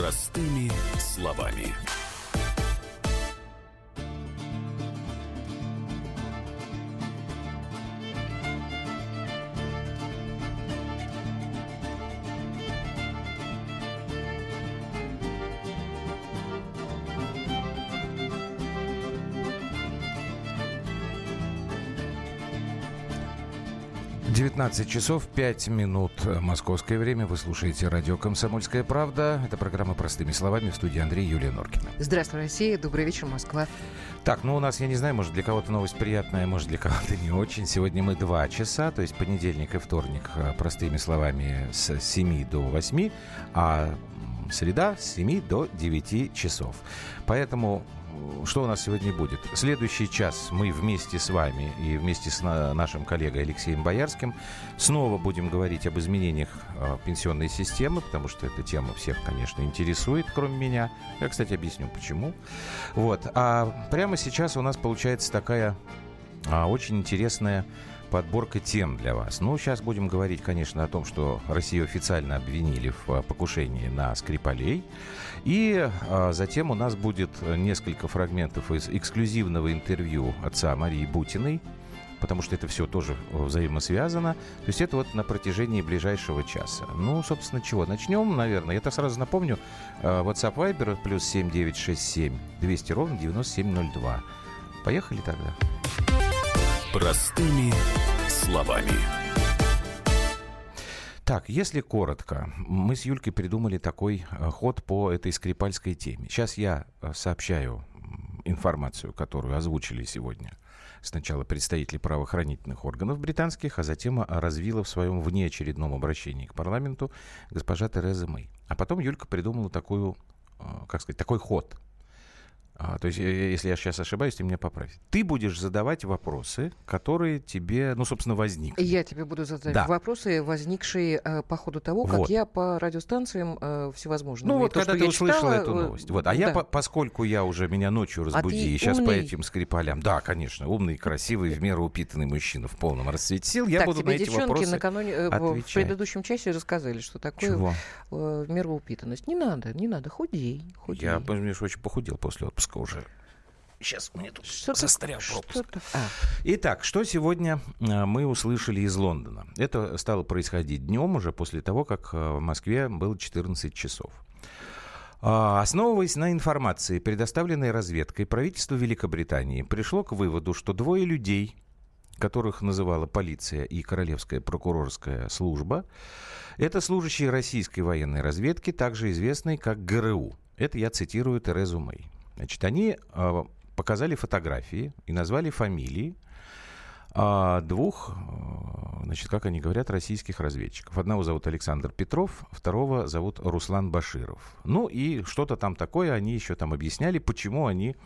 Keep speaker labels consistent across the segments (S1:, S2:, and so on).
S1: Простыми словами.
S2: 19 часов 5 минут московское время. Вы слушаете радио «Комсомольская правда». Это программа «Простыми словами» в студии Андрей Юлия Норкина.
S3: Здравствуй, Россия. Добрый вечер, Москва.
S2: Так, ну у нас, я не знаю, может для кого-то новость приятная, может для кого-то не очень. Сегодня мы два часа, то есть понедельник и вторник, э, простыми словами, с 7 до 8, а среда с 7 до 9 часов. Поэтому что у нас сегодня будет? Следующий час мы вместе с вами и вместе с нашим коллегой Алексеем Боярским снова будем говорить об изменениях а, пенсионной системы, потому что эта тема всех, конечно, интересует, кроме меня. Я, кстати, объясню, почему. Вот. А прямо сейчас у нас получается такая а, очень интересная подборка тем для вас. Ну, сейчас будем говорить, конечно, о том, что Россию официально обвинили в а, покушении на Скрипалей. И а, затем у нас будет несколько фрагментов из эксклюзивного интервью отца Марии Бутиной, потому что это все тоже взаимосвязано. То есть это вот на протяжении ближайшего часа. Ну, собственно, чего? Начнем, наверное. Я-то сразу напомню. А, WhatsApp Viber плюс 7967 200 ровно 9702. Поехали тогда.
S1: Простыми словами.
S2: Так, если коротко, мы с Юлькой придумали такой э, ход по этой скрипальской теме. Сейчас я э, сообщаю информацию, которую озвучили сегодня сначала представители правоохранительных органов британских, а затем развила в своем внеочередном обращении к парламенту госпожа Тереза Мэй. А потом Юлька придумала такую, э, как сказать, такой ход – а, то есть, э, если я сейчас ошибаюсь, ты меня поправь. Ты будешь задавать вопросы, которые тебе, ну, собственно, возникли.
S3: Я тебе буду задавать да. вопросы, возникшие э, по ходу того, как вот. я по радиостанциям э, всевозможным.
S2: Ну, вот, то, когда ты услышала читала, эту новость. Вот. А да. я, по, поскольку я уже меня ночью разбуди, а и сейчас умный... по этим скрипалям, да, конечно, умный, красивый, в меру упитанный мужчина в полном расцвете сил, я
S3: так,
S2: буду
S3: тебе
S2: на эти вопросы
S3: накануне, э, в предыдущем часе рассказали, что такое Чего? Э, в меру упитанность. Не надо, не надо, худей, худей.
S2: Я, понимаешь, очень похудел после отпуска уже. Сейчас мне тут что застрял пропуск. А. Итак, что сегодня а, мы услышали из Лондона? Это стало происходить днем уже после того, как а, в Москве было 14 часов. Основываясь на информации, предоставленной разведкой, правительство Великобритании пришло к выводу, что двое людей, которых называла полиция и Королевская прокурорская служба, это служащие российской военной разведки, также известные как ГРУ. Это я цитирую Терезу Мэй. Значит, они показали фотографии и назвали фамилии а, двух, э, значит, как они говорят, российских разведчиков. Одного зовут Александр Петров, второго зовут Руслан Баширов. Ну и что-то там такое они еще там объясняли, почему они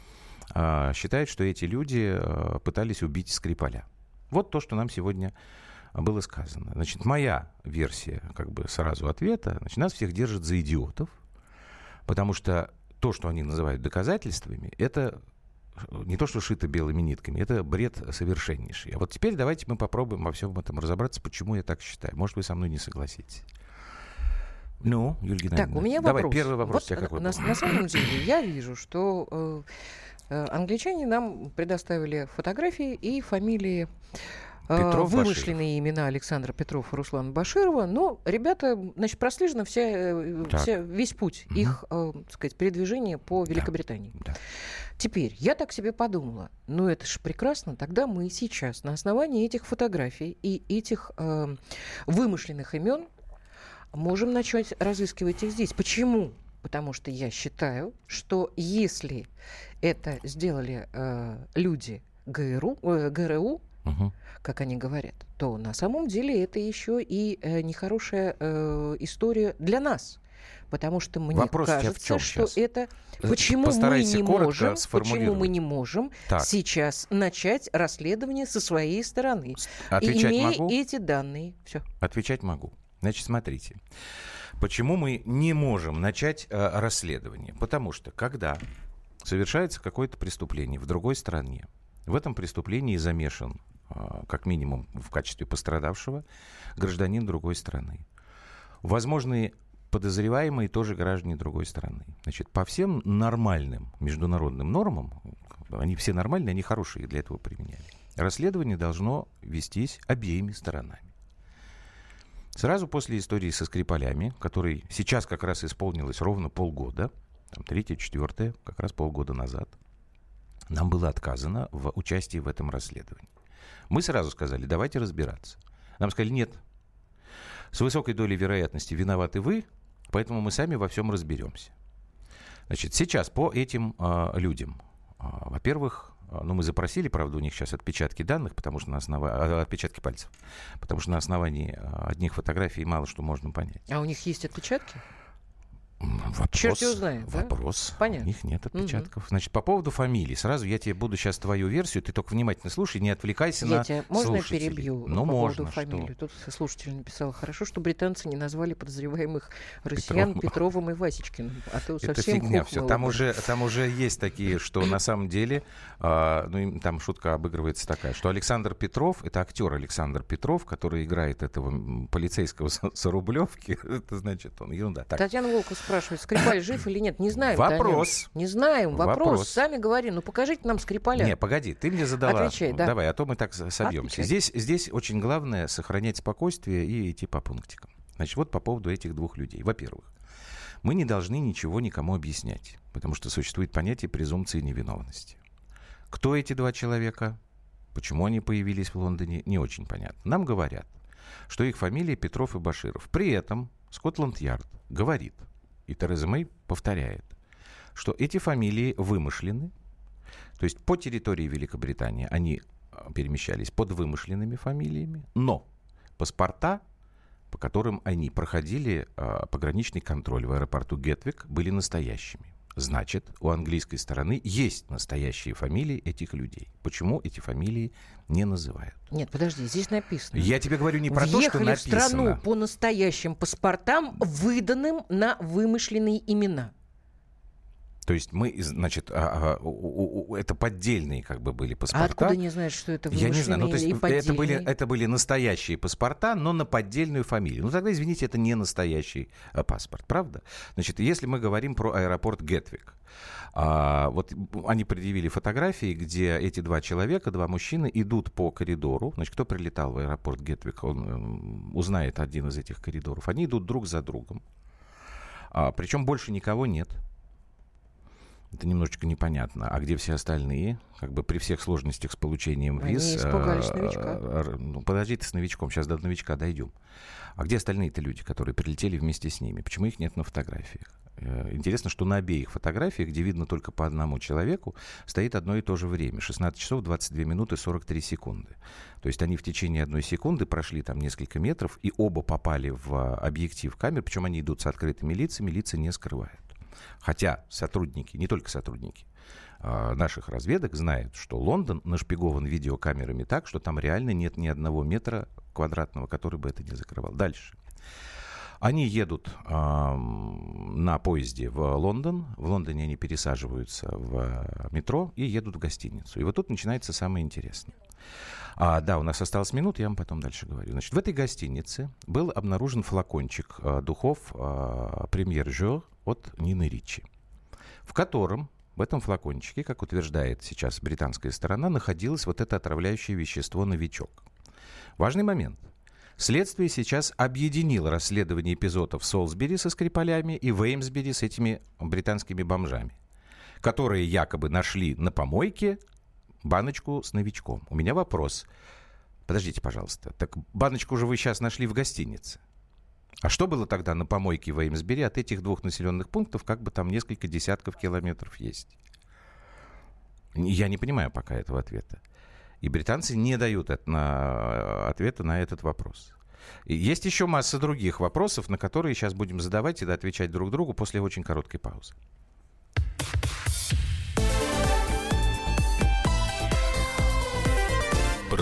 S2: а, считают, что эти люди а, пытались убить Скрипаля. Вот то, что нам сегодня было сказано. Значит, моя версия, как бы сразу ответа, значит, нас всех держат за идиотов, потому что то, что они называют доказательствами, это не то, что шито белыми нитками, это бред совершеннейший. А вот теперь давайте мы попробуем во всем этом разобраться, почему я так считаю. Может, вы со мной не согласитесь. Ну, Юлия Геннадьевна,
S3: так, у меня
S2: давай,
S3: вопрос.
S2: первый вопрос вот у тебя какой?
S3: На, на самом деле, я вижу, что э, э, англичане нам предоставили фотографии и фамилии Э, Петров, вымышленные Баширов. имена Александра Петрова и Руслана Баширова. Но ребята, значит, прослежено вся, э, вся, весь путь угу. их, э, так сказать, передвижения по Великобритании. Да. Да. Теперь, я так себе подумала, ну это же прекрасно, тогда мы сейчас на основании этих фотографий и этих э, вымышленных имен можем начать разыскивать их здесь. Почему? Потому что я считаю, что если это сделали э, люди ГРУ, э, ГРУ угу. как они говорят, то на самом деле это еще и э, нехорошая э, история для нас. Потому что мне
S2: Вопрос
S3: кажется, что сейчас? это почему мы не можем, почему мы не можем так. сейчас начать расследование со своей стороны, Отвечать имея могу? эти данные. Все.
S2: Отвечать могу. Значит, смотрите. Почему мы не можем начать э, расследование? Потому что когда совершается какое-то преступление в другой стране, в этом преступлении замешан как минимум в качестве пострадавшего, гражданин другой страны. Возможные подозреваемые тоже граждане другой страны. Значит, по всем нормальным международным нормам, они все нормальные, они хорошие для этого применяли. Расследование должно вестись обеими сторонами. Сразу после истории со Скрипалями, которой сейчас как раз исполнилось ровно полгода, там, третье, четвертое, как раз полгода назад, нам было отказано в участии в этом расследовании. Мы сразу сказали, давайте разбираться. Нам сказали, нет, с высокой долей вероятности виноваты вы, поэтому мы сами во всем разберемся. Значит, сейчас по этим э, людям, э, во-первых, ну, мы запросили, правда, у них сейчас отпечатки данных, потому что на основании... Отпечатки пальцев. Потому что на основании одних фотографий мало что можно понять.
S3: А у них есть отпечатки?
S2: Вопрос,
S3: Черт его знает,
S2: Вопрос.
S3: Да? Понятно.
S2: У них нет отпечатков. Угу. Значит, по поводу фамилии. Сразу я тебе буду сейчас твою версию. Ты только внимательно слушай, не отвлекайся
S3: я
S2: на
S3: тебя, Можно
S2: я
S3: перебью
S2: ну,
S3: по
S2: можно,
S3: поводу фамилии?
S2: Что?
S3: Тут слушатель написал, хорошо, что британцы не назвали подозреваемых россиян Петров. Петровым и Васечкиным. А то
S2: Это фигня все. Там уже, там уже есть такие, что на самом деле, э, ну, там шутка обыгрывается такая, что Александр Петров, это актер Александр Петров, который играет этого полицейского с Рублевки, это значит, он ерунда.
S3: Так. Татьяна Волков спрашивает, Скрипаль жив или нет? Не знаем.
S2: Вопрос.
S3: Не знаем. Вопрос. Вопрос. Сами говорим. Ну, покажите нам Скрипаля.
S2: Не, погоди, ты мне задала.
S3: Отвечай, да.
S2: Давай, а то мы так собьемся. Здесь, здесь очень главное сохранять спокойствие и идти по пунктикам. Значит, вот по поводу этих двух людей. Во-первых, мы не должны ничего никому объяснять, потому что существует понятие презумпции невиновности. Кто эти два человека? Почему они появились в Лондоне? Не очень понятно. Нам говорят, что их фамилии Петров и Баширов. При этом Скотланд-Ярд говорит – и Тереза Мэй повторяет, что эти фамилии вымышлены. То есть по территории Великобритании они а, перемещались под вымышленными фамилиями, но паспорта, по которым они проходили э, пограничный контроль в аэропорту Гетвик, были настоящими. Значит, у английской стороны есть настоящие фамилии этих людей. Почему эти фамилии не называют?
S3: Нет, подожди, здесь написано.
S2: Я тебе говорю не про
S3: Въехали
S2: то, что написано.
S3: в страну по настоящим паспортам, выданным на вымышленные имена.
S2: То есть мы, значит, а, а, у, у, это поддельные как бы были паспорта.
S3: А откуда не знаешь, что это
S2: Я не знаю, ну, то есть
S3: это
S2: были, это были настоящие паспорта, но на поддельную фамилию. Ну тогда, извините, это не настоящий а, паспорт, правда? Значит, если мы говорим про аэропорт Гетвик, а, вот они предъявили фотографии, где эти два человека, два мужчины идут по коридору. Значит, кто прилетал в аэропорт Гетвик, он узнает один из этих коридоров. Они идут друг за другом. А, причем больше никого нет это немножечко непонятно. А где все остальные? Как бы при всех сложностях с получением виз.
S3: Они испугались а, новичка.
S2: Ну, подожди ты с новичком, сейчас до новичка дойдем. А где остальные-то люди, которые прилетели вместе с ними? Почему их нет на фотографиях? Э, интересно, что на обеих фотографиях, где видно только по одному человеку, стоит одно и то же время. 16 часов 22 минуты 43 секунды. То есть они в течение одной секунды прошли там несколько метров и оба попали в объектив камер, причем они идут с открытыми лицами, лица не скрывают. Хотя сотрудники, не только сотрудники, а, наших разведок знают, что Лондон нашпигован видеокамерами так, что там реально нет ни одного метра квадратного, который бы это не закрывал. Дальше. Они едут э, на поезде в Лондон. В Лондоне они пересаживаются в метро и едут в гостиницу. И вот тут начинается самое интересное. А, да, у нас осталось минут, я вам потом дальше говорю. Значит, в этой гостинице был обнаружен флакончик э, духов э, премьер Жо от Нины Ричи, в котором в этом флакончике, как утверждает сейчас британская сторона, находилось вот это отравляющее вещество «Новичок». Важный момент. Следствие сейчас объединило расследование эпизодов Солсбери со Скрипалями и в Эймсбери с этими британскими бомжами, которые якобы нашли на помойке баночку с новичком. У меня вопрос. Подождите, пожалуйста. Так баночку уже вы сейчас нашли в гостинице. А что было тогда на помойке в Эймсбери от этих двух населенных пунктов, как бы там несколько десятков километров есть? Я не понимаю пока этого ответа. И британцы не дают это на, ответа на этот вопрос. И есть еще масса других вопросов, на которые сейчас будем задавать и отвечать друг другу после очень короткой паузы.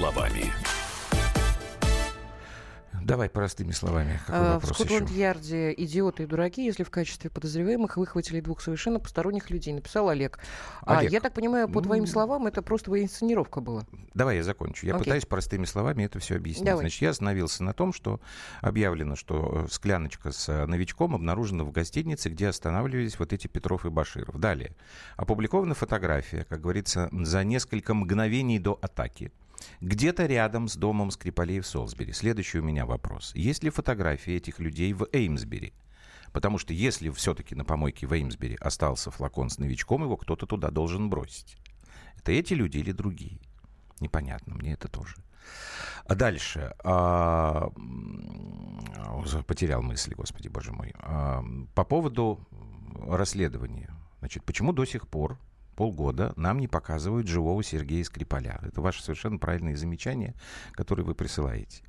S1: Словами.
S2: Давай простыми словами.
S3: Какой а, в Скотланд-Ярде идиоты и дураки, если в качестве подозреваемых выхватили двух совершенно посторонних людей, написал Олег. А, Олег. А, я так понимаю, по твоим словам, это просто инсценировка была.
S2: Давай я закончу. Я Окей. пытаюсь простыми словами это все объяснить. Давай. Значит, я остановился на том, что объявлено, что э, скляночка с э, новичком обнаружена в гостинице, где останавливались вот эти Петров и Баширов. Далее. Опубликована фотография, как говорится, за несколько мгновений до атаки где-то рядом с домом Скрипалей в Солсбери. Следующий у меня вопрос. Есть ли фотографии этих людей в Эймсбери? Потому что если все-таки на помойке в Эймсбери остался флакон с новичком, его кто-то туда должен бросить. Это эти люди или другие? Непонятно, мне это тоже. А дальше. А, потерял мысли, господи, боже мой. А, по поводу расследования. Значит, почему до сих пор полгода нам не показывают живого Сергея Скрипаля. Это ваше совершенно правильные замечания, которые вы присылаете.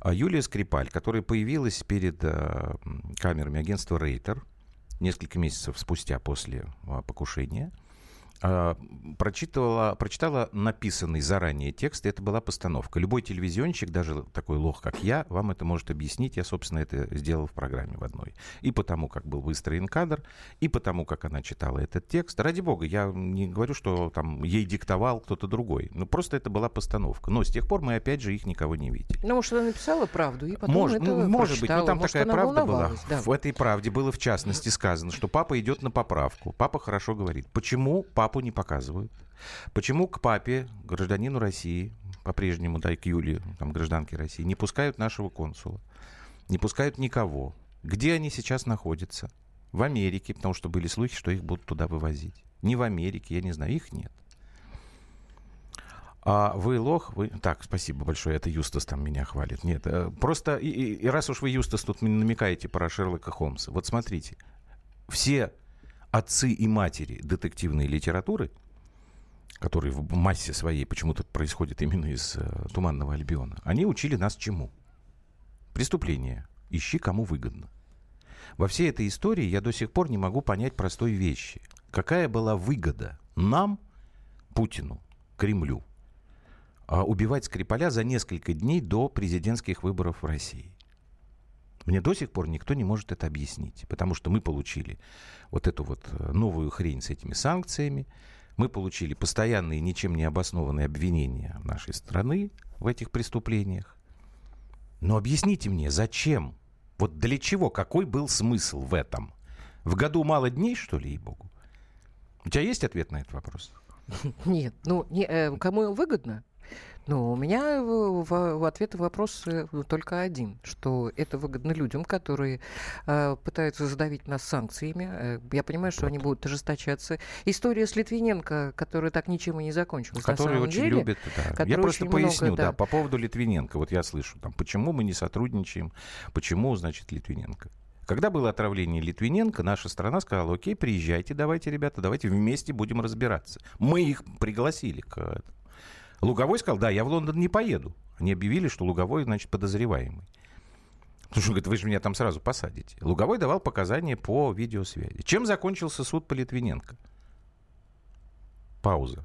S2: А Юлия Скрипаль, которая появилась перед э, камерами агентства Рейтер несколько месяцев спустя после э, покушения, а, прочитала, прочитала написанный заранее текст, и это была постановка. Любой телевизионщик, даже такой лох, как я, вам это может объяснить. Я, собственно, это сделал в программе в одной. И потому, как был выстроен кадр, и потому, как она читала этот текст. Ради бога, я не говорю, что там ей диктовал кто-то другой. Ну, просто это была постановка. Но с тех пор мы, опять же, их никого не видели.
S3: Ну, может, она написала правду, и потом
S2: может,
S3: это
S2: ну, Может быть, но там может, такая правда была. Да. В этой правде было, в частности, сказано, что папа идет на поправку. Папа хорошо говорит. Почему папа папу не показывают. Почему к папе, гражданину России, по-прежнему, да, и к Юлии, там, гражданке России, не пускают нашего консула, не пускают никого? Где они сейчас находятся? В Америке, потому что были слухи, что их будут туда вывозить. Не в Америке, я не знаю, их нет. А вы лох, вы... Так, спасибо большое, это Юстас там меня хвалит. Нет, э, просто, и, и, и раз уж вы, Юстас, тут намекаете про Шерлока Холмса, вот смотрите, все отцы и матери детективной литературы, которые в массе своей почему-то происходят именно из э, Туманного Альбиона, они учили нас чему? Преступление. Ищи, кому выгодно. Во всей этой истории я до сих пор не могу понять простой вещи. Какая была выгода нам, Путину, Кремлю, а убивать Скрипаля за несколько дней до президентских выборов в России? Мне до сих пор никто не может это объяснить, потому что мы получили вот эту вот э, новую хрень с этими санкциями, мы получили постоянные ничем не обоснованные обвинения нашей страны в этих преступлениях. Но объясните мне, зачем? Вот для чего? Какой был смысл в этом? В году мало дней, что ли, ей-богу? У тебя есть ответ на этот вопрос?
S3: Нет. Ну, не, э, кому выгодно? Ну, у меня в, в, в ответ вопрос э, только один, что это выгодно людям, которые э, пытаются задавить нас санкциями. Э, я понимаю, что они будут ожесточаться. История с Литвиненко, которая так ничем и не закончилась.
S2: Который очень
S3: деле,
S2: любит, да. Я просто поясню, много, да. да, по поводу Литвиненко. Вот я слышу, там, почему мы не сотрудничаем, почему, значит, Литвиненко. Когда было отравление Литвиненко, наша страна сказала, окей, приезжайте, давайте, ребята, давайте вместе будем разбираться. Мы их пригласили к Луговой сказал, да, я в Лондон не поеду. Они объявили, что Луговой, значит, подозреваемый. Потому что он говорит, вы же меня там сразу посадите. Луговой давал показания по видеосвязи. Чем закончился суд по Литвиненко? Пауза.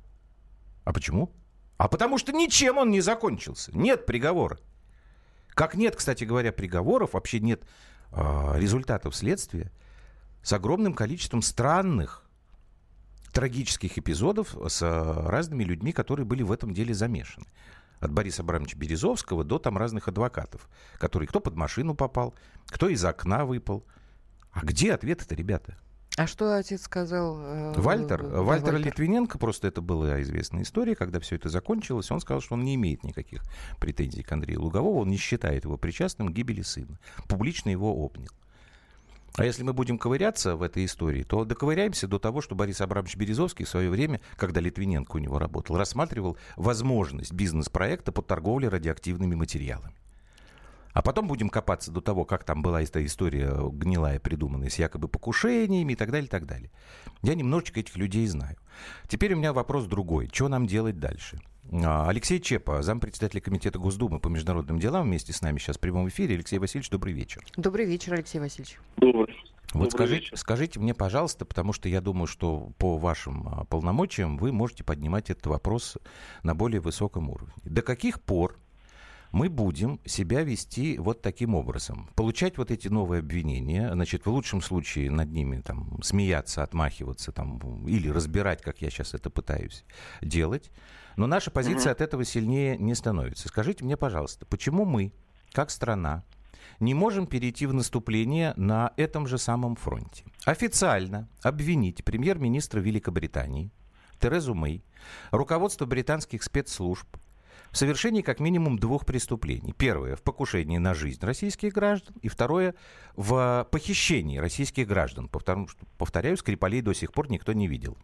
S2: А почему? А потому что ничем он не закончился. Нет приговора. Как нет, кстати говоря, приговоров, вообще нет э, результатов следствия с огромным количеством странных трагических эпизодов с э, разными людьми, которые были в этом деле замешаны. От Бориса Абрамовича Березовского до там разных адвокатов, которые кто под машину попал, кто из окна выпал. А где ответы-то, ребята?
S3: А что отец сказал?
S2: Э, Вальтер? Э, Вальтер Вальтер Литвиненко, просто это была известная история, когда все это закончилось, он сказал, что он не имеет никаких претензий к Андрею Луговому, он не считает его причастным к гибели сына. Публично его обнял. А если мы будем ковыряться в этой истории, то доковыряемся до того, что Борис Абрамович Березовский в свое время, когда Литвиненко у него работал, рассматривал возможность бизнес-проекта по торговле радиоактивными материалами. А потом будем копаться до того, как там была эта история гнилая, придуманная с якобы покушениями и так далее, и так далее. Я немножечко этих людей знаю. Теперь у меня вопрос другой. Что нам делать дальше? А, Алексей Чепа, зампредседателя Комитета Госдумы по международным делам, вместе с нами сейчас в прямом эфире. Алексей Васильевич, добрый вечер.
S3: Добрый вечер, Алексей Васильевич.
S4: Добрый.
S2: Вот скажите, скажите мне, пожалуйста, потому что я думаю, что по вашим а, полномочиям вы можете поднимать этот вопрос на более высоком уровне. До каких пор мы будем себя вести вот таким образом. Получать вот эти новые обвинения, значит, в лучшем случае над ними там смеяться, отмахиваться там, или разбирать, как я сейчас это пытаюсь делать. Но наша позиция mm-hmm. от этого сильнее не становится. Скажите мне, пожалуйста, почему мы, как страна, не можем перейти в наступление на этом же самом фронте? Официально обвинить премьер-министра Великобритании Терезу Мэй, руководство британских спецслужб в совершении как минимум двух преступлений. Первое в покушении на жизнь российских граждан, и второе в похищении российских граждан. Повторяю, Скрипалей до сих пор никто не видел.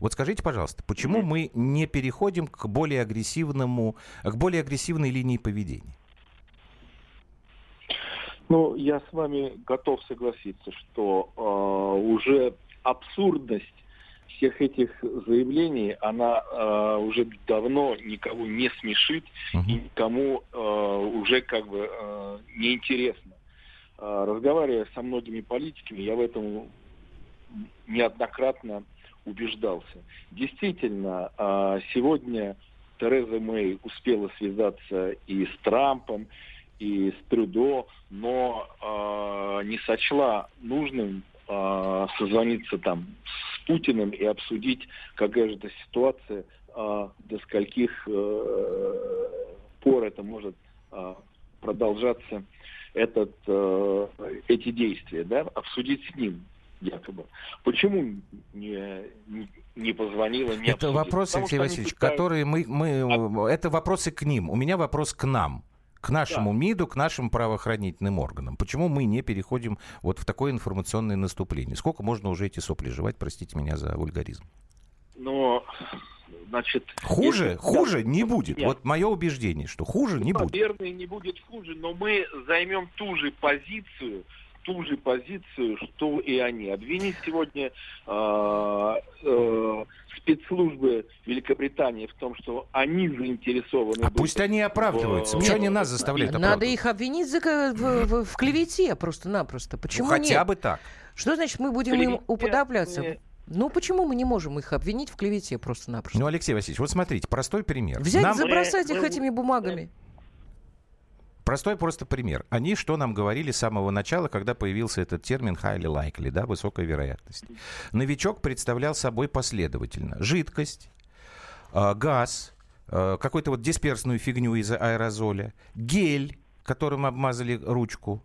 S2: Вот скажите, пожалуйста, почему мы не переходим к более агрессивному, к более агрессивной линии поведения?
S4: Ну, я с вами готов согласиться, что э, уже абсурдность всех этих заявлений, она э, уже давно никого не смешит uh-huh. и никому э, уже как бы э, не интересно. Э, разговаривая со многими политиками, я в этом неоднократно убеждался. Действительно, э, сегодня Тереза Мэй успела связаться и с Трампом, и с Трюдо, но э, не сочла нужным э, созвониться там с Путиным и обсудить, какая же эта ситуация, э, до скольких э, пор это может э, продолжаться, этот, э, эти действия, да, обсудить с ним якобы. Почему не, не, позвонила, не
S2: Это обсудила? вопросы, Алексей Васильевич, считают... которые мы, мы... А... Это вопросы к ним. У меня вопрос к нам к нашему да. МИДу, к нашим правоохранительным органам. Почему мы не переходим вот в такое информационное наступление? Сколько можно уже эти сопли жевать, простите меня за вульгаризм?
S4: Но, значит...
S2: Хуже, если... хуже да, не будет. Нет. Вот мое убеждение, что хуже ну, не будет.
S4: Наверное, не будет хуже, но мы займем ту же позицию, ту же позицию, что и они. Обвинить сегодня э, э, спецслужбы Великобритании в том, что они заинтересованы...
S2: А пусть они оправдываются. Почему они нас заставляют
S3: Надо их обвинить в, в, в клевете просто-напросто. Почему
S2: ну, хотя
S3: нет?
S2: бы так.
S3: Что значит мы будем Клевете... им уподобляться? Ну, почему мы не можем их обвинить в клевете просто-напросто?
S2: Ну, Алексей Васильевич, вот смотрите, простой пример.
S3: Взять, Нам... забросать их этими бумагами.
S2: Простой просто пример. Они что нам говорили с самого начала, когда появился этот термин highly likely, да, высокая вероятность. Новичок представлял собой последовательно жидкость, э, газ, э, какую-то вот дисперсную фигню из аэрозоля, гель, которым обмазали ручку,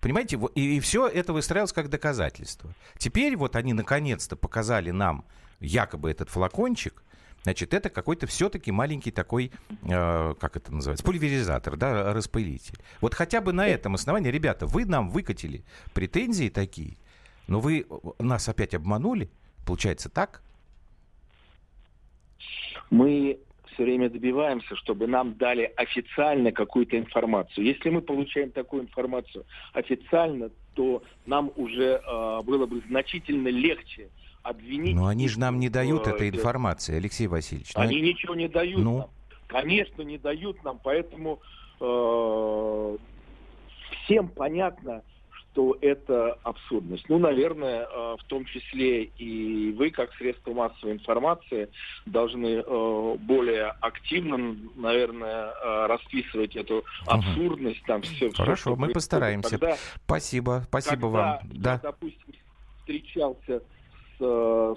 S2: Понимаете, и, и все это выстраивалось как доказательство. Теперь вот они наконец-то показали нам якобы этот флакончик, Значит, это какой-то все-таки маленький такой, э, как это называется, пульверизатор, да, распылитель. Вот хотя бы на этом основании, ребята, вы нам выкатили претензии такие, но вы нас опять обманули, получается так?
S4: Мы все время добиваемся, чтобы нам дали официально какую-то информацию. Если мы получаем такую информацию официально, то нам уже э, было бы значительно легче обвинить...
S2: Но они же нам не дают э, этой информации, Алексей Васильевич.
S4: Они но... ничего не дают ну? нам. Конечно, не дают нам, поэтому э, всем понятно, что это абсурдность. Ну, наверное, э, в том числе и вы, как средство массовой информации, должны э, более активно, наверное, э, расписывать эту абсурдность. Там все,
S2: Хорошо, все, мы постараемся. Когда, спасибо, спасибо
S4: когда
S2: вам.
S4: Я, да. допустим, встречался Э,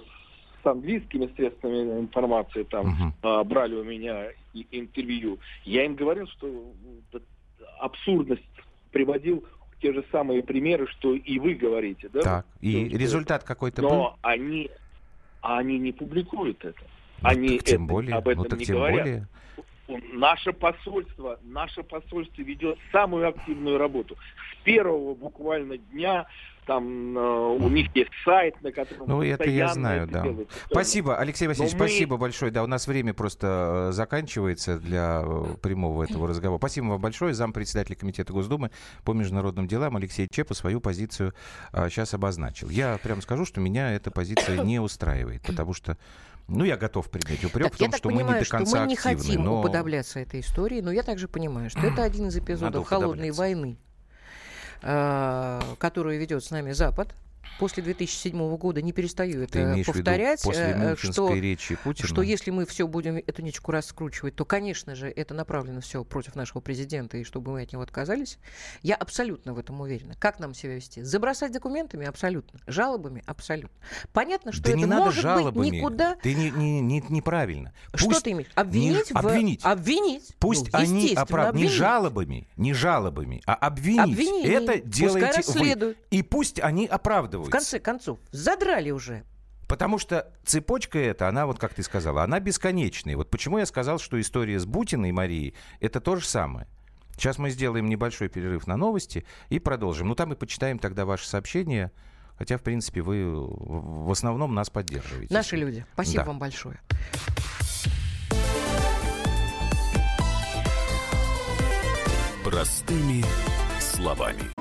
S4: с английскими средствами информации, там uh-huh. брали у меня интервью, я им говорил, что абсурдность приводил те же самые примеры, что и вы говорите, да?
S2: Так, и то, результат какой-то был?
S4: Но они, они не публикуют это. Ну, они
S2: тем
S4: это,
S2: более,
S4: об этом
S2: ну, так
S4: не
S2: тем
S4: говорят.
S2: более.
S4: Наше посольство, наше посольство ведет самую активную работу. С первого буквально дня там э, у них есть сайт, на котором
S2: Ну, это я знаю,
S4: это
S2: да.
S4: делают.
S2: Спасибо, Алексей Васильевич,
S4: мы...
S2: спасибо большое. Да, у нас время просто э, заканчивается для э, прямого этого разговора. Спасибо вам большое. Зам председателя Комитета Госдумы по международным делам Алексей Чепа свою позицию а, сейчас обозначил. Я прямо скажу, что меня эта позиция не устраивает, потому что ну, я готов принять упрек
S3: так,
S2: в том, что
S3: понимаю,
S2: мы не до конца
S3: мы не
S2: активны.
S3: хотим
S2: но...
S3: уподобляться этой истории, но я также понимаю, что это один из эпизодов холодной войны, э, которую ведет с нами Запад после 2007 года не перестаю это
S2: Ты
S3: повторять,
S2: после
S3: э, что,
S2: речи Путина?
S3: что если мы все будем эту ниточку раскручивать, то, конечно же, это направлено все против нашего президента, и чтобы мы от него отказались. Я абсолютно в этом уверена. Как нам себя вести? Забросать документами? Абсолютно. Жалобами? Абсолютно. Понятно, что
S2: да
S3: это
S2: не надо
S3: может
S2: жалобами.
S3: быть никуда...
S2: Ты не, не, не, неправильно.
S3: Пусть что ты имеешь? Обвинить?
S2: Не...
S3: В...
S2: Обвинить.
S3: Обвинить?
S2: Пусть
S3: ну,
S2: они оправ... не жалобами, не жалобами, а обвинить.
S3: Обвинение.
S2: Это делаете
S3: вы.
S2: И пусть они оправдываются.
S3: В конце концов, задрали уже.
S2: Потому что цепочка эта, она, вот как ты сказала, она бесконечная. Вот почему я сказал, что история с Бутиной и Марией – это то же самое. Сейчас мы сделаем небольшой перерыв на новости и продолжим. Ну, там и почитаем тогда ваши сообщения. Хотя, в принципе, вы в основном нас поддерживаете.
S3: Наши люди. Спасибо
S2: да.
S3: вам большое.
S1: Простыми словами.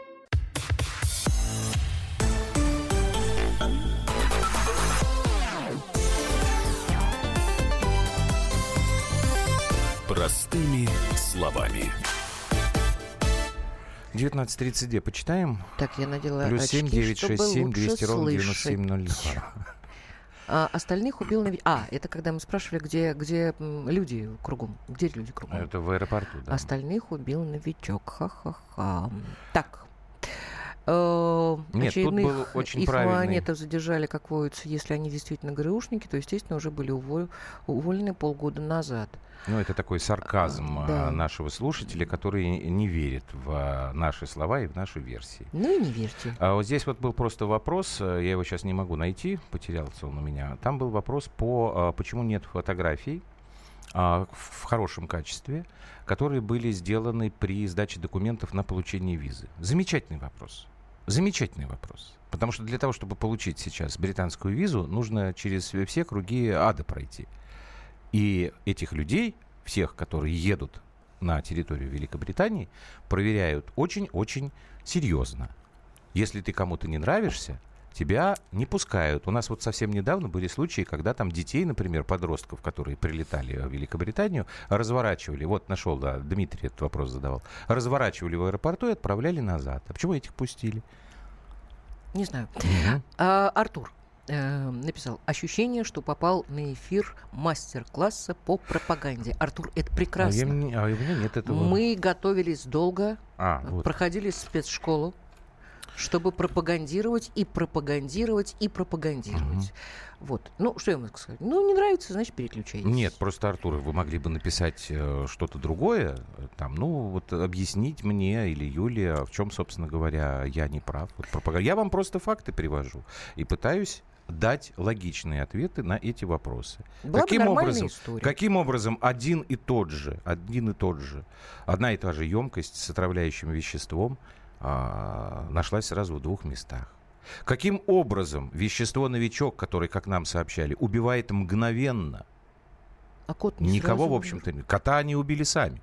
S1: Словами.
S2: 19.32 почитаем.
S3: Так, я надела
S2: Плюс
S3: очки,
S2: 7 967 200 ровно 9702.
S3: А остальных убил на... А, это когда мы спрашивали, где, где люди кругом. Где люди кругом?
S2: Это в аэропорту, да.
S3: Остальных убил новичок. Ха-ха-ха. Так. Э,
S2: Нет,
S3: очередных
S2: тут был очень
S3: их
S2: правильный...
S3: монетов задержали, как водится, если они действительно ГРУшники, то, естественно, уже были уволь... уволены полгода назад.
S2: Ну, это такой сарказм
S3: А, да.
S2: нашего слушателя, который не верит в наши слова и в наши версии.
S3: Ну и не верьте.
S2: А вот здесь вот был просто вопрос, я его сейчас не могу найти, потерялся он у меня. Там был вопрос по, почему нет фотографий в хорошем качестве, которые были сделаны при сдаче документов на получение визы. Замечательный вопрос. Замечательный вопрос. Потому что для того, чтобы получить сейчас британскую визу, нужно через все круги ада пройти. И этих людей, всех, которые едут на территорию Великобритании, проверяют очень-очень серьезно. Если ты кому-то не нравишься, тебя не пускают. У нас вот совсем недавно были случаи, когда там детей, например, подростков, которые прилетали в Великобританию, разворачивали. Вот нашел, да, Дмитрий этот вопрос задавал. Разворачивали в аэропорту и отправляли назад. А почему этих пустили?
S3: Не знаю. А, Артур э, написал ощущение, что попал на эфир мастер-класса по пропаганде. Артур, это прекрасно.
S2: А, я, а у меня нет этого.
S3: Мы готовились долго,
S2: а, вот.
S3: проходили спецшколу чтобы пропагандировать и пропагандировать и пропагандировать. Угу. Вот. Ну, что я могу сказать? Ну, не нравится, значит, переключайтесь.
S2: Нет, просто, Артур, вы могли бы написать э, что-то другое, там, ну, вот объяснить мне или Юлия, в чем, собственно говоря, я не прав. Вот, пропаганд... Я вам просто факты привожу и пытаюсь дать логичные ответы на эти вопросы.
S3: Была
S2: каким образом,
S3: история.
S2: каким образом один и тот же, один и тот же, одна и та же емкость с отравляющим веществом а, нашлась сразу в двух местах. Каким образом вещество-новичок, который, как нам сообщали, убивает мгновенно?
S3: А кот не
S2: Никого, в общем-то, кота они убили сами.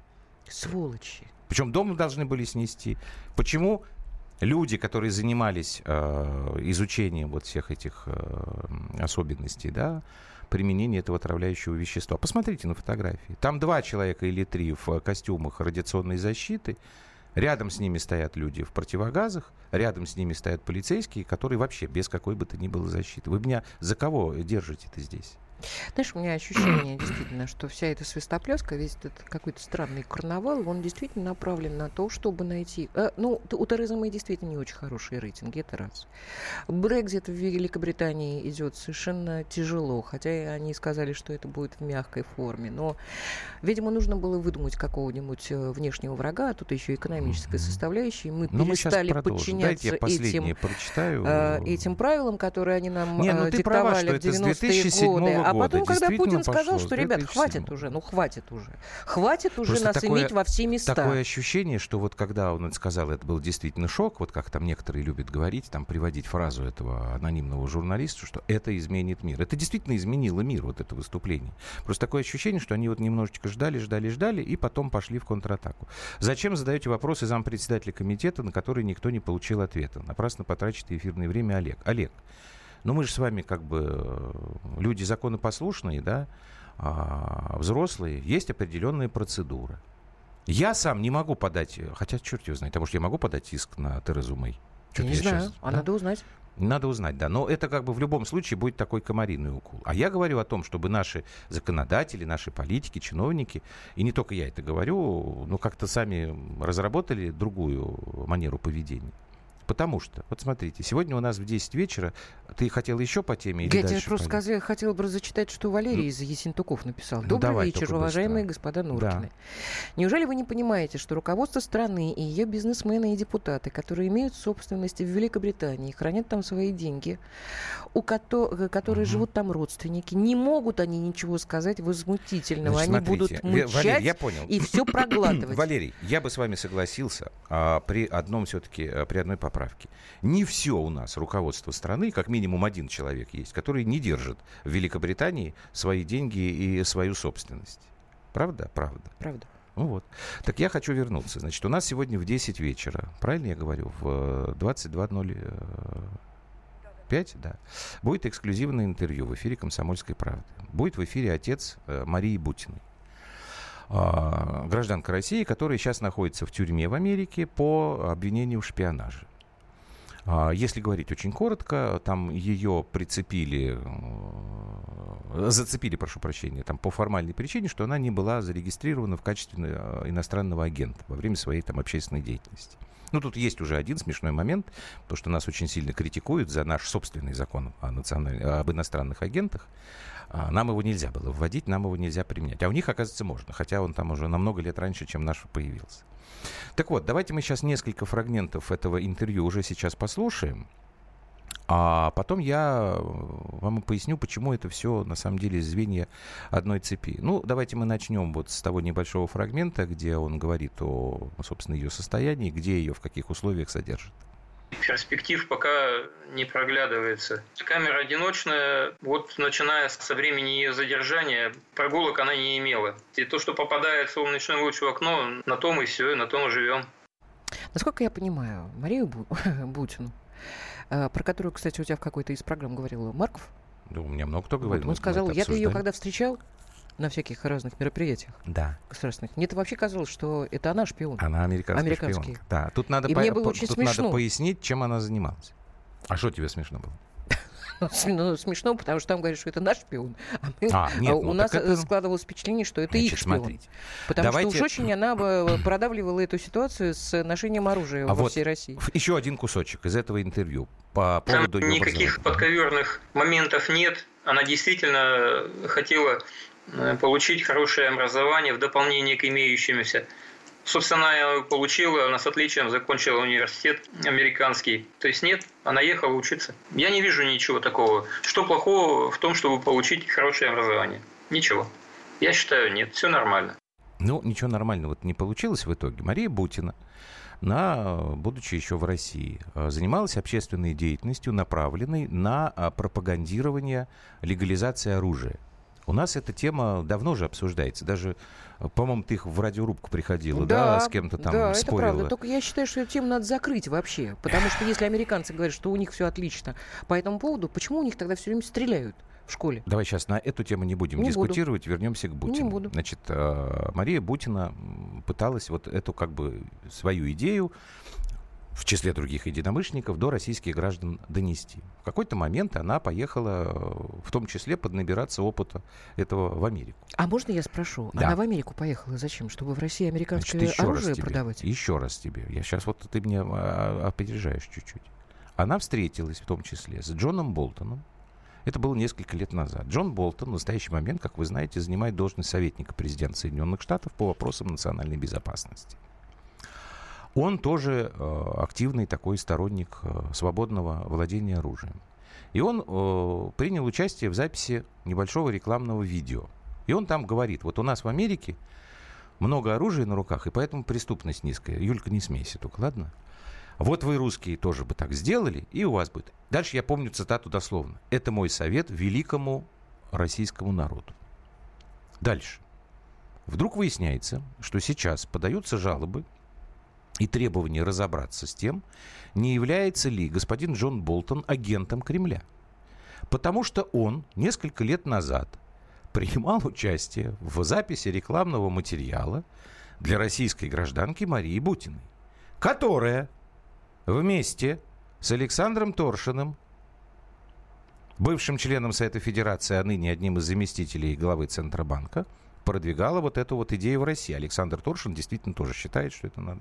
S3: Сволочи.
S2: Причем дом должны были снести. Почему люди, которые занимались э, изучением вот всех этих э, особенностей, да, применения этого отравляющего вещества. Посмотрите на фотографии. Там два человека или три в костюмах радиационной защиты. Рядом с ними стоят люди в противогазах, рядом с ними стоят полицейские, которые вообще без какой бы то ни было защиты. Вы меня за кого держите-то здесь?
S3: Знаешь, у меня ощущение действительно, что вся эта свистопляска, весь этот какой-то странный карнавал, он действительно направлен на то, чтобы найти... Э, ну, у Терезы Мэй действительно не очень хорошие рейтинги, это раз. Брекзит в Великобритании идет совершенно тяжело, хотя они сказали, что это будет в мягкой форме. Но, видимо, нужно было выдумать какого-нибудь э, внешнего врага, а тут еще экономическая составляющая. Мы
S2: Но
S3: перестали
S2: мы
S3: подчиняться этим,
S2: прочитаю.
S3: Э, этим правилам, которые они нам
S2: Не, ну
S3: э,
S2: ты права,
S3: диктовали
S2: что
S3: в
S2: это с
S3: 90-е годы. А потом, когда Путин сказал,
S2: пошло,
S3: что, ребят,
S2: 2007.
S3: хватит уже, ну хватит уже. Хватит уже
S2: Просто
S3: нас
S2: такое-
S3: иметь во все места.
S2: Такое ощущение, что вот когда он это сказал, это был действительно шок, вот как там некоторые любят говорить, там приводить фразу этого анонимного журналиста, что это изменит мир. Это действительно изменило мир, вот это выступление. Просто такое ощущение, что они вот немножечко ждали, ждали, ждали, и потом пошли в контратаку. Зачем задаете вопросы зампредседателя комитета, на которые никто не получил ответа? Напрасно потрачите эфирное время Олег. Олег, ну мы же с вами как бы э, люди законопослушные, да, а, взрослые, есть определенная процедура. Я сам не могу подать, хотя черт его знает, потому что я могу подать иск на Терезу Мэй.
S3: Я не
S2: я
S3: знаю,
S2: щас-
S3: а
S2: да?
S3: надо узнать.
S2: Надо узнать, да. Но это как бы в любом случае будет такой комариный укол. А я говорю о том, чтобы наши законодатели, наши политики, чиновники, и не только я это говорю, но как-то сами разработали другую манеру поведения. Потому что, вот смотрите, сегодня у нас в 10 вечера, ты хотел еще по теме или
S3: Я тебе просто
S2: пойдем?
S3: сказала, хотела бы зачитать, что Валерий из Есентуков написал.
S2: Ну,
S3: Добрый
S2: давай,
S3: вечер, уважаемые
S2: быстро.
S3: господа Нуркины. Неужели вы не понимаете, что руководство страны и ее бизнесмены и депутаты, которые имеют собственности в Великобритании, хранят там свои деньги, у кото- э, которые
S2: Мгм.
S3: живут там родственники, не могут они ничего сказать возмутительного.
S2: Значит,
S3: они будут
S2: смотрите, Ве-
S3: мычать
S2: Валерий, я понял.
S3: и все проглатывать.
S2: Валерий, я бы с вами согласился а, при одном все-таки, при одной поправке. Не все у нас руководство страны, как минимум один человек есть, который не держит в Великобритании свои деньги и свою собственность. Правда? Правда.
S3: Правда.
S2: Ну вот. Так я хочу вернуться. Значит, у нас сегодня в 10 вечера, правильно я говорю, в э, 22.05, да, будет эксклюзивное интервью в эфире «Комсомольской правды». Будет в эфире отец э, Марии Бутиной. А, гражданка России, которая сейчас находится в тюрьме в Америке по обвинению в шпионаже. А, Если говорить очень коротко, там ее прицепили, э, зацепили, прошу прощения, там по формальной причине, что она не была зарегистрирована в качестве э, иностранного агента во время своей там общественной деятельности. Ну, тут есть уже один смешной момент, потому что нас очень сильно критикуют за наш собственный закон о националь... об иностранных агентах. А, Нам его нельзя было вводить, нам его нельзя применять. А у них, оказывается, можно, хотя он там уже на много лет раньше, чем наш появился. Так вот, давайте мы сейчас несколько фрагментов этого интервью уже сейчас послушаем. А потом я э, вам и поясню, почему это все на самом деле звенья одной цепи. Ну, давайте мы начнем вот с того небольшого фрагмента, где он говорит о, собственно, ее состоянии, где ее в каких условиях содержит.
S5: Перспектив пока не проглядывается. Камера одиночная, вот начиная со времени ее задержания, прогулок она не имела. И то, что попадает солнечный луч в окно, на том и все, на том и живем.
S3: Насколько я понимаю, Марию Бу- Бутину, про которую, кстати, у тебя в какой-то из программ говорил Марков,
S2: Да, у меня много кто
S3: вот,
S2: говорит.
S3: он сказал, я-то ее когда встречал на всяких разных мероприятиях
S2: Да,
S3: государственных, мне это вообще казалось, что это она шпион.
S2: она американская
S3: Американский.
S2: шпионка. Да, тут надо,
S3: И
S2: по-
S3: мне было
S2: по-
S3: очень
S2: тут
S3: смешно.
S2: надо пояснить, чем она занималась. А что тебе смешно было?
S3: Ну, смешно, потому что там говорят, что это наш шпион. А, мы-
S2: А, нет,
S3: а
S2: ну
S3: у нас
S2: это-
S3: э, складывалось впечатление, что это
S2: Значит,
S3: их шпион.
S2: смотрите.
S3: Потому
S2: Давайте-
S3: что уж очень она бы продавливала эту ситуацию с ношением оружия
S2: А
S3: во
S2: вот
S3: всей России.
S2: Еще один кусочек из этого интервью по
S5: Там
S2: поводу её
S5: никаких подковерных моментов нет. Она действительно хотела э, получить хорошее образование в дополнение к имеющимся. Собственно, она его получила, она с отличием закончила университет американский. То есть нет, она ехала учиться. Я не вижу ничего такого. Что плохого в том, чтобы получить хорошее образование? Ничего. Я считаю, нет, все нормально.
S2: Ну, ничего нормального не получилось в итоге. Мария Бутина, на, будучи еще в России, э, занималась общественной деятельностью, направленной на а, пропагандирование легализации оружия. У нас эта тема давно же обсуждается. Даже, по-моему, ты их в радиорубку приходила, да, с кем-то там
S3: да,
S2: спорила.
S3: это правда. Только я считаю, что эту тему надо закрыть вообще. Потому что если американцы говорят, что у них все отлично по этому поводу, почему у них тогда все время стреляют в школе.
S2: Давай сейчас на эту тему не будем не дискутировать, буду. вернемся к Бутину.
S3: Не буду.
S2: Значит, э, Мария Бутина пыталась вот эту как бы свою идею в числе других единомышленников, до российских граждан донести. В какой-то момент она поехала, э, в том числе, поднабираться опыта этого в Америку.
S3: А можно я спрошу? Да. Она в Америку поехала зачем? Чтобы в России американское
S2: Значит,
S3: оружие
S2: тебе,
S3: продавать?
S2: Еще раз тебе. Я сейчас вот ты мне а, опережаешь чуть-чуть. Она встретилась в том числе с Джоном Болтоном. Это было несколько лет назад. Джон Болтон в настоящий момент, как вы знаете, занимает должность советника президента Соединенных Штатов по вопросам национальной безопасности. Он тоже э, активный такой сторонник э, свободного владения оружием. И он э, принял участие в записи небольшого рекламного видео. И он там говорит, вот у нас в Америке много оружия на руках, и поэтому преступность низкая. Юлька, не смейся только, ладно? Вот вы, русские, тоже бы так сделали, и у вас будет. Дальше я помню цитату дословно. Это мой совет великому российскому народу. Дальше. Вдруг выясняется, что сейчас подаются жалобы и требование разобраться с тем, не является ли господин Джон Болтон агентом Кремля. Потому что он несколько лет назад принимал участие в записи рекламного материала для российской гражданки Марии Бутиной, которая вместе с Александром Торшиным, бывшим членом Совета Федерации, а ныне одним из заместителей главы Центробанка, продвигала вот эту вот идею в России. Александр Торшин действительно тоже считает, что это надо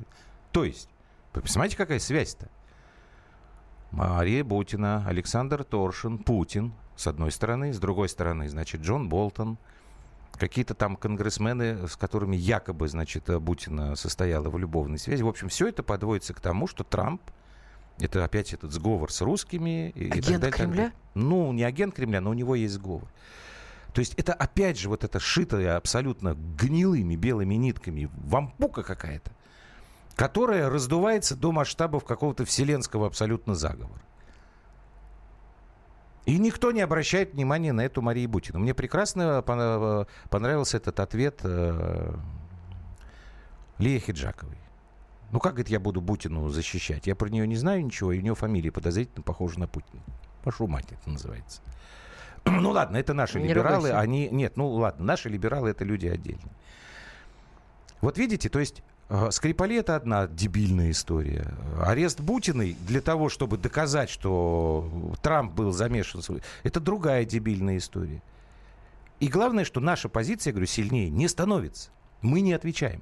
S2: то есть, посмотрите, какая связь-то. Мария Бутина, Александр Торшин, Путин, с одной стороны, с другой стороны, значит, Джон Болтон, какие-то там конгрессмены, с которыми якобы, значит, Бутина состояла в любовной связи. В общем, все это подводится к тому, что Трамп это опять этот сговор с русскими.
S3: И, агент и так далее, Кремля? Так
S2: Ну, не агент Кремля, но у него есть сговор. То есть это опять же вот это шитое абсолютно гнилыми белыми нитками вампука какая-то которая раздувается до масштабов какого-то вселенского абсолютно заговора. И никто не обращает внимания на эту Марию Бутину. Мне прекрасно понравился этот ответ э, Лии Хиджаковой. Ну как, говорит, я буду Бутину защищать? Я про нее не знаю ничего, и у нее фамилия подозрительно похожа на Путина. Пошел мать это называется. Ну ладно, это наши не либералы, ругайся. они... Нет, ну ладно, наши либералы это люди отдельные. Вот видите, то есть Скрипали это одна дебильная история. Арест Бутиной для того, чтобы доказать, что Трамп был замешан, это другая дебильная история. И главное, что наша позиция, я говорю, сильнее не становится. Мы не отвечаем.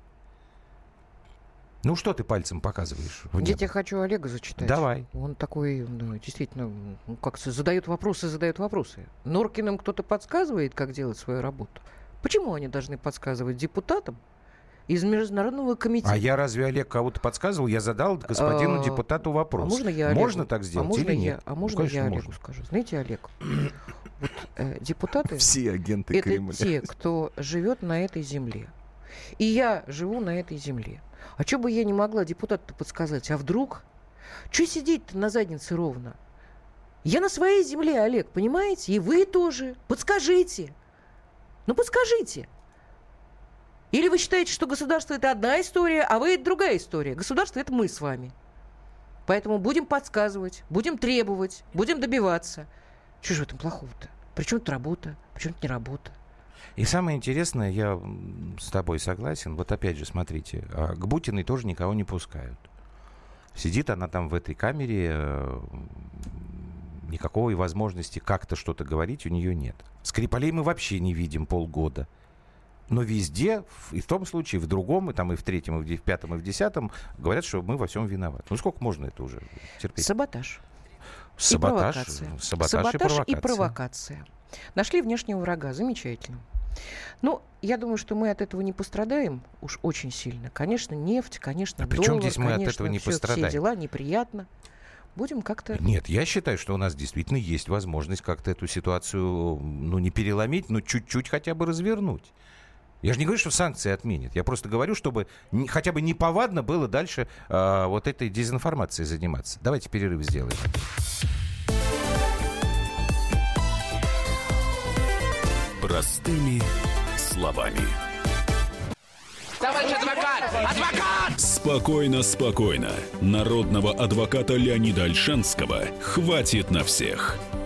S2: Ну, что ты пальцем показываешь?
S3: Я тебе хочу Олега зачитать.
S2: Давай.
S3: Он такой, ну, действительно, как задает вопросы, задает вопросы. Норкиным кто-то подсказывает, как делать свою работу. Почему они должны подсказывать депутатам, из Международного комитета.
S2: А я разве, Олег, кого-то подсказывал? Я задал господину а, депутату вопрос. А
S3: можно я
S2: Олегу? Можно так сделать
S3: а можно
S2: или
S3: я,
S2: нет?
S3: А можно ну, я Олегу можно. скажу? Знаете, Олег, вот, э, депутаты...
S2: Все агенты
S3: Это
S2: Кремля.
S3: те, кто живет на этой земле. И я живу на этой земле. А что бы я не могла депутату подсказать? А вдруг? Что сидеть-то на заднице ровно? Я на своей земле, Олег, понимаете? И вы тоже. Подскажите. Ну, подскажите. Или вы считаете, что государство это одна история, а вы это другая история? Государство это мы с вами. Поэтому будем подсказывать, будем требовать, будем добиваться. Что же в этом плохого-то? Причем тут работа, причем тут не работа?
S2: И самое интересное, я с тобой согласен. Вот опять же, смотрите, а, к Бутиной тоже никого не пускают. Сидит она там в этой камере, э, никакой возможности как-то что-то говорить у нее нет. Скрипалей мы вообще не видим полгода. Но везде, и в том случае, и в другом, и там и в третьем, и в пятом, и в десятом, говорят, что мы во всем виноваты. Ну сколько можно это уже терпеть?
S3: Саботаж.
S2: Саботаж,
S3: и провокация.
S2: Саботаж,
S3: Саботаж
S2: и, провокация.
S3: и провокация. Нашли внешнего врага. Замечательно. Ну, я думаю, что мы от этого не пострадаем уж очень сильно. Конечно, нефть, конечно,
S2: а доллар, чем здесь мы конечно, от этого не все, пострадаем?
S3: все дела неприятно. Будем как-то...
S2: Нет, я считаю, что у нас действительно есть возможность как-то эту ситуацию, ну, не переломить, но чуть-чуть хотя бы развернуть. Я же не говорю, что санкции отменят. Я просто говорю, чтобы не, хотя бы неповадно было дальше э, вот этой дезинформацией заниматься. Давайте перерыв сделаем.
S1: Простыми словами.
S6: Товарищ адвокат! Адвокат!
S1: Спокойно, спокойно. Народного адвоката Леонида Альшанского хватит на всех.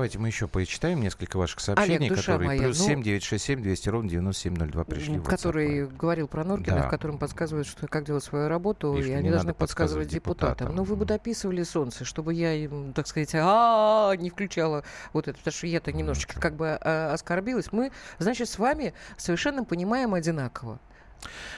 S2: Давайте мы еще почитаем несколько ваших сообщений,
S3: Олег,
S2: которые
S3: моя,
S2: плюс
S3: ну,
S2: 7 967 200 ровно 9702 пришли.
S3: Который
S2: WhatsApp.
S3: говорил про Норкина,
S2: Да.
S3: в котором подсказывает, что как делать свою работу,
S2: И
S3: и, они должны подсказывать депутатам.
S2: депутатам.
S3: Ну, вы бы дописывали солнце, чтобы я им, так сказать, а не включала вот это, потому что я-то немножечко как бы а, оскорбилась. Мы, значит, с вами совершенно понимаем одинаково,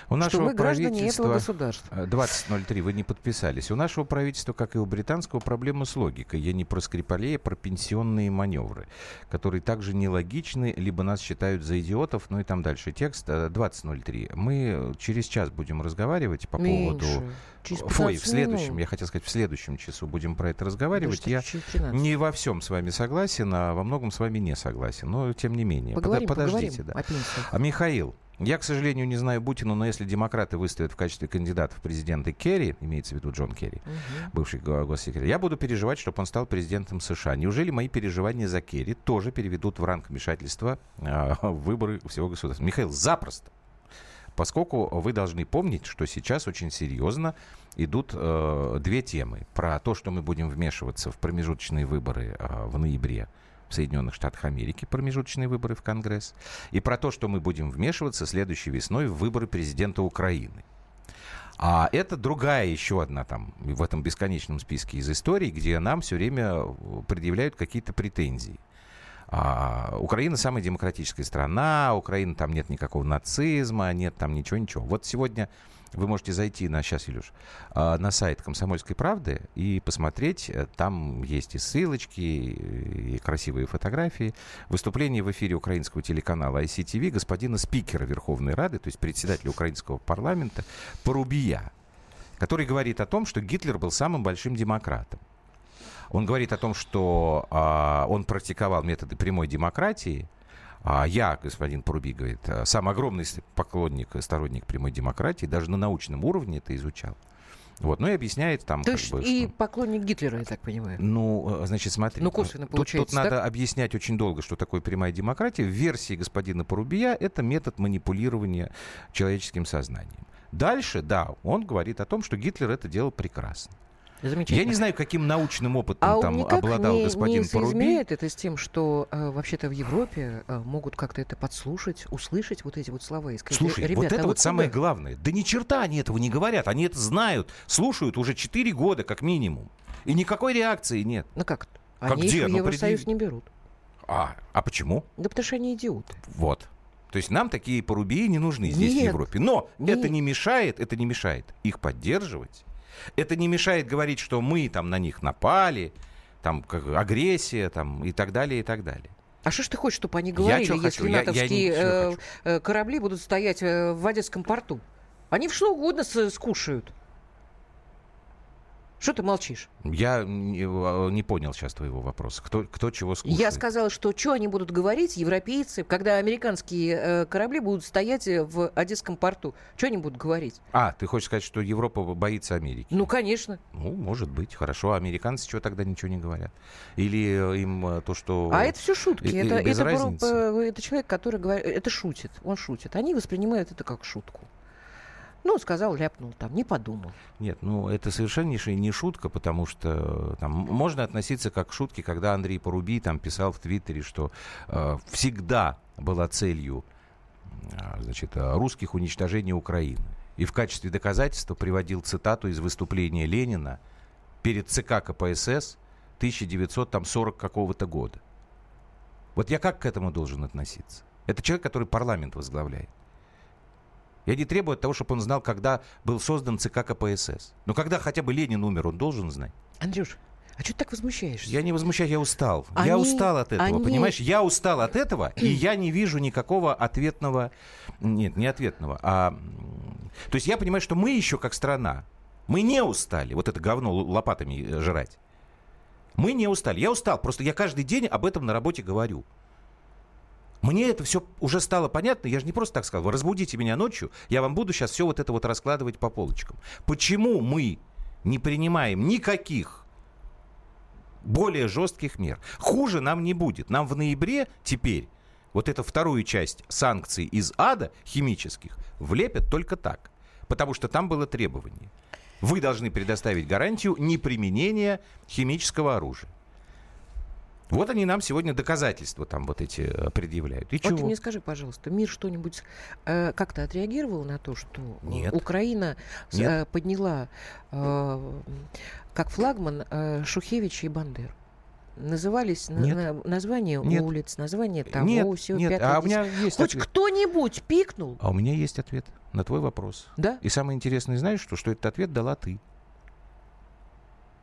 S2: У
S3: что
S2: нашего
S3: мы граждане этого
S2: правительства
S3: государства.
S2: э, 20.03, вы не подписались. У нашего правительства, как и у британского, проблема с логикой. Я не про Скрипалей, а про пенсионные маневры, которые также нелогичны, либо нас считают за идиотов, ну и там дальше текст. э, 20.03. Мы через час будем разговаривать по поводу...
S3: Меньше. Через
S2: Ой,
S3: 15
S2: в следующем, я хотел сказать, в следующем часу будем про это разговаривать.
S3: Даже
S2: Я
S3: через 13.
S2: не во всем с вами согласен, а во многом с вами не согласен. Но тем не менее.
S3: Поговорим,
S2: Подождите,
S3: поговорим
S2: да. А Михаил, я, к сожалению, не знаю Бутину, но если демократы выставят в качестве кандидата в президенты Керри, имеется в виду Джон Керри,
S3: Мгм.
S2: бывший го- госсекретарь, я буду переживать, чтобы он стал президентом США. Неужели мои переживания за Керри тоже переведут в ранг вмешательства а, в выборы всего государства? Михаил, запросто. Поскольку вы должны помнить, что сейчас очень серьезно идут э, две темы. Про то, что мы будем вмешиваться в промежуточные выборы э, в ноябре в Соединенных Штатах Америки, промежуточные выборы в Конгресс, и про то, что мы будем вмешиваться следующей весной в выборы президента Украины. А это другая еще одна там в этом бесконечном списке из историй, где нам все время э, предъявляют какие-то претензии. А, Украина самая демократическая страна, Украина там нет никакого нацизма, нет там ничего-ничего. Вот сегодня вы можете зайти на, сейчас, Илюш, а, на сайт «Комсомольской правды» и посмотреть, э, там есть и ссылочки, и красивые фотографии. Выступление в эфире украинского телеканала ICTV господина спикера Верховной Рады, то есть председателя украинского парламента Порубия, который говорит о том, что Гитлер был самым большим демократом. Он говорит о том, что а, он практиковал методы прямой демократии. А я, господин Поруби, говорит, а, сам огромный поклонник, сторонник прямой демократии, даже на научном уровне это изучал. Вот, ну и объясняет там,
S3: То есть
S2: бы,
S3: и
S2: что-
S3: поклонник Гитлера, я так понимаю.
S2: ну, э, значит, смотри.
S3: Ну, косвенно
S2: тут- тут,
S3: получается,
S2: надо объяснять очень долго, что такое прямая демократия. В версии господина Порубия это метод манипулирования человеческим сознанием. Дальше, да, он говорит о том, что Гитлер это делал прекрасно. Я не знаю, каким научным опытом
S3: А
S2: там обладал
S3: не,
S2: господин
S3: не соизмеряет это с тем, что э, вообще-то в Европе э, могут как-то это подслушать, услышать вот эти вот слова и сказать,
S2: Слушай,
S3: ребята,
S2: вот это
S3: а
S2: вот самое
S3: сюда».
S2: главное. Да ни черта они этого не говорят. Они это знают, слушают уже 4 года как минимум. И никакой реакции нет.
S3: Ну как? это?
S2: Как
S3: Они
S2: где?
S3: их в
S2: Ну,
S3: Евросоюз
S2: предъяви.
S3: не берут.
S2: А, а почему?
S3: Да потому что они идиоты.
S2: Вот. То есть нам такие порубии не нужны здесь, в
S3: Нет.
S2: Европе. Но
S3: Нет.
S2: это не мешает, это не мешает их поддерживать. Это не мешает говорить, что мы там на них напали, там как, агрессия там, и так далее, и так далее.
S3: А что ж ты хочешь, чтобы они говорили,
S2: чё
S3: если
S2: хочу? Я- я
S3: натовские
S2: ничего
S3: э, э, корабли будут стоять э, в Одесском порту? Они в что угодно с- скушают. Что ты молчишь?
S2: Я не, э, не понял сейчас твоего вопроса. Кто, кто чего скушает?
S3: Я сказала, что что они будут говорить, европейцы, когда американские э, корабли будут стоять э, в Одесском порту. Что они будут говорить?
S2: А, ты хочешь сказать, что Европа боится Америки?
S3: Ну, конечно.
S2: Ну, может быть, хорошо. А американцы чего тогда ничего не говорят? Или им то, что...
S3: А это все шутки.
S2: и-
S3: это,
S2: без
S3: это,
S2: разницы.
S3: это человек, который говорит, это шутит. Он шутит. Они воспринимают это как шутку. Ну, сказал, ляпнул там, не подумал.
S2: Нет, ну это совершеннейшая не шутка, потому что э, там можно относиться как к шутке, когда Андрей Поруби там писал в Твиттере, что э, всегда была целью э, значит, э, русских уничтожения Украины. И в качестве доказательства приводил цитату из выступления Ленина перед ЦК КПСС 1940 какого-то года. Вот я как к этому должен относиться? Это человек, который парламент возглавляет. Я не требую от того, чтобы он знал, когда был создан ЦК КПСС. Но когда хотя бы Ленин умер, он должен знать.
S3: Андрюш, а что ты так возмущаешься?
S2: Я не возмущаюсь, я устал.
S3: Они-
S2: я устал от этого,
S3: они-
S2: понимаешь? Я устал от этого, и я не вижу никакого ответного... Нет, не ответного, а... То есть я понимаю, что мы еще как страна, мы не устали вот это говно лопатами э, жрать. Мы не устали. Я устал. Просто я каждый день об этом на работе говорю. Мне это все уже стало понятно. Я же не просто так сказал. Вы разбудите меня ночью, я вам буду сейчас все вот это вот раскладывать по полочкам. Почему мы не принимаем никаких более жестких мер? Хуже нам не будет. Нам в ноябре теперь вот эту вторую часть санкций из ада химических влепят только так. Потому что там было требование. Вы должны предоставить гарантию неприменения химического оружия. Вот они нам сегодня доказательства там вот эти э, предъявляют. И
S3: вот чего? ты мне скажи, пожалуйста, мир что-нибудь э, как-то отреагировал на то, что
S2: Нет.
S3: Украина Нет. Э, подняла э, как флагман э, Шухевича и Бандеру? Назывались
S2: нет.
S3: На, названия
S2: нет.
S3: улиц, названия того,
S2: нет,
S3: всего,
S2: нет.
S3: пятого,
S2: а у меня есть
S3: Хоть
S2: ответ.
S3: кто-нибудь пикнул?
S2: А у меня есть ответ на твой вопрос.
S3: Да?
S2: И самое интересное, знаешь что? Что этот ответ дала ты.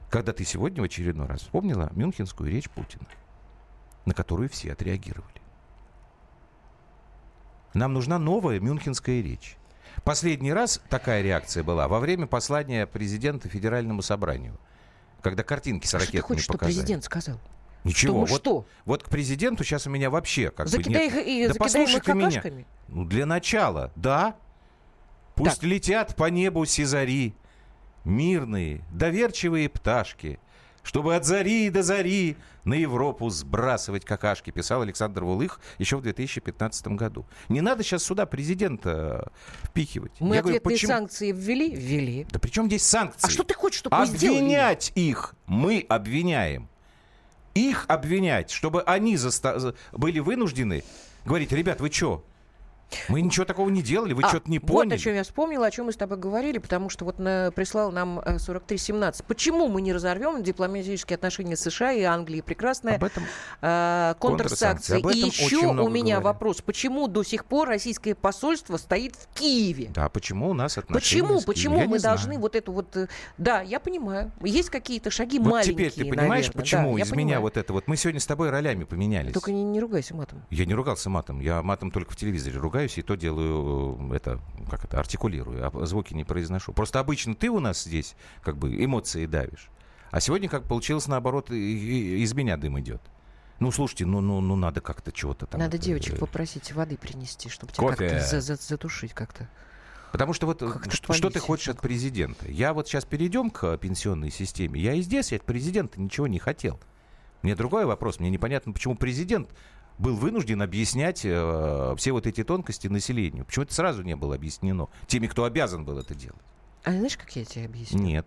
S2: Когда ты сегодня в очередной раз вспомнила мюнхенскую речь Путина, на которую все отреагировали. Нам нужна новая мюнхенская речь. Последний раз такая реакция была во время послания президента Федеральному собранию, когда картинки с ракетами
S3: что ты хочешь,
S2: показали.
S3: что президент сказал?
S2: Ничего.
S3: Что,
S2: вот,
S3: что?
S2: вот к президенту сейчас у меня вообще как
S3: закидай
S2: бы нет.
S3: Их, и,
S2: да
S3: закидай
S2: послушай
S3: их
S2: ты меня. Ну, для начала, да. Пусть
S3: Так.
S2: летят по небу сизари, мирные, доверчивые пташки, чтобы от зари до зари на Европу сбрасывать какашки, писал Александр Вулых еще в 2015 году. Не надо сейчас сюда президента э, впихивать.
S3: Мы
S2: Я говорю,
S3: ответные
S2: почему-
S3: санкции ввели? Ввели.
S2: Да при чем здесь санкции?
S3: А что ты хочешь, чтобы мы сделали?
S2: Обвинять их мы обвиняем. Их обвинять, чтобы они заста- за- были вынуждены говорить, ребят, вы что? Мы ничего такого не делали, вы
S3: А,
S2: что-то не
S3: Вот
S2: поняли.
S3: о чем я вспомнила, о чем мы с тобой говорили, потому что вот на, прислал нам э, 4317. Почему мы не разорвем дипломатические отношения с США и Англией? Прекрасная
S2: Об этом
S3: э, контрсанкции.
S2: Об
S3: И
S2: этом
S3: еще
S2: очень
S3: у меня
S2: говорят.
S3: вопрос. Почему до сих пор российское посольство стоит в Киеве?
S2: Да, почему у нас отношения
S3: Почему?
S2: с?
S3: Почему
S2: Я
S3: мы должны
S2: знаю.
S3: вот эту вот... э, Да, я понимаю. Есть какие-то шаги
S2: Вот
S3: маленькие,
S2: теперь ты понимаешь,
S3: наверное.
S2: почему
S3: Да,
S2: из меня вот это вот... Мы сегодня с тобой ролями поменялись.
S3: Только не, не ругайся матом.
S2: Я не ругался матом. Я матом только в телевизоре ругаюсь, и то делаю э, это, как это, артикулирую, а звуки не произношу. Просто обычно ты у нас здесь как бы эмоции давишь. А сегодня как получилось наоборот, из меня дым идет. Ну, слушайте, ну, ну, ну надо как-то чего-то там...
S3: Надо
S2: это,
S3: девочек
S2: э,
S3: попросить воды принести, чтобы тебя как-то за- за- затушить как-то.
S2: Потому что вот э,
S3: Как-то
S2: что, что ты хочешь от президента? Я вот сейчас перейдем к пенсионной системе. Я и здесь от президента ничего не хотел. Мне другой вопрос. Мне непонятно, почему президент был вынужден объяснять э, все вот эти тонкости населению. Почему это сразу не было объяснено теми, кто обязан был это делать?
S3: А знаешь, как я тебе объясню?
S2: Нет.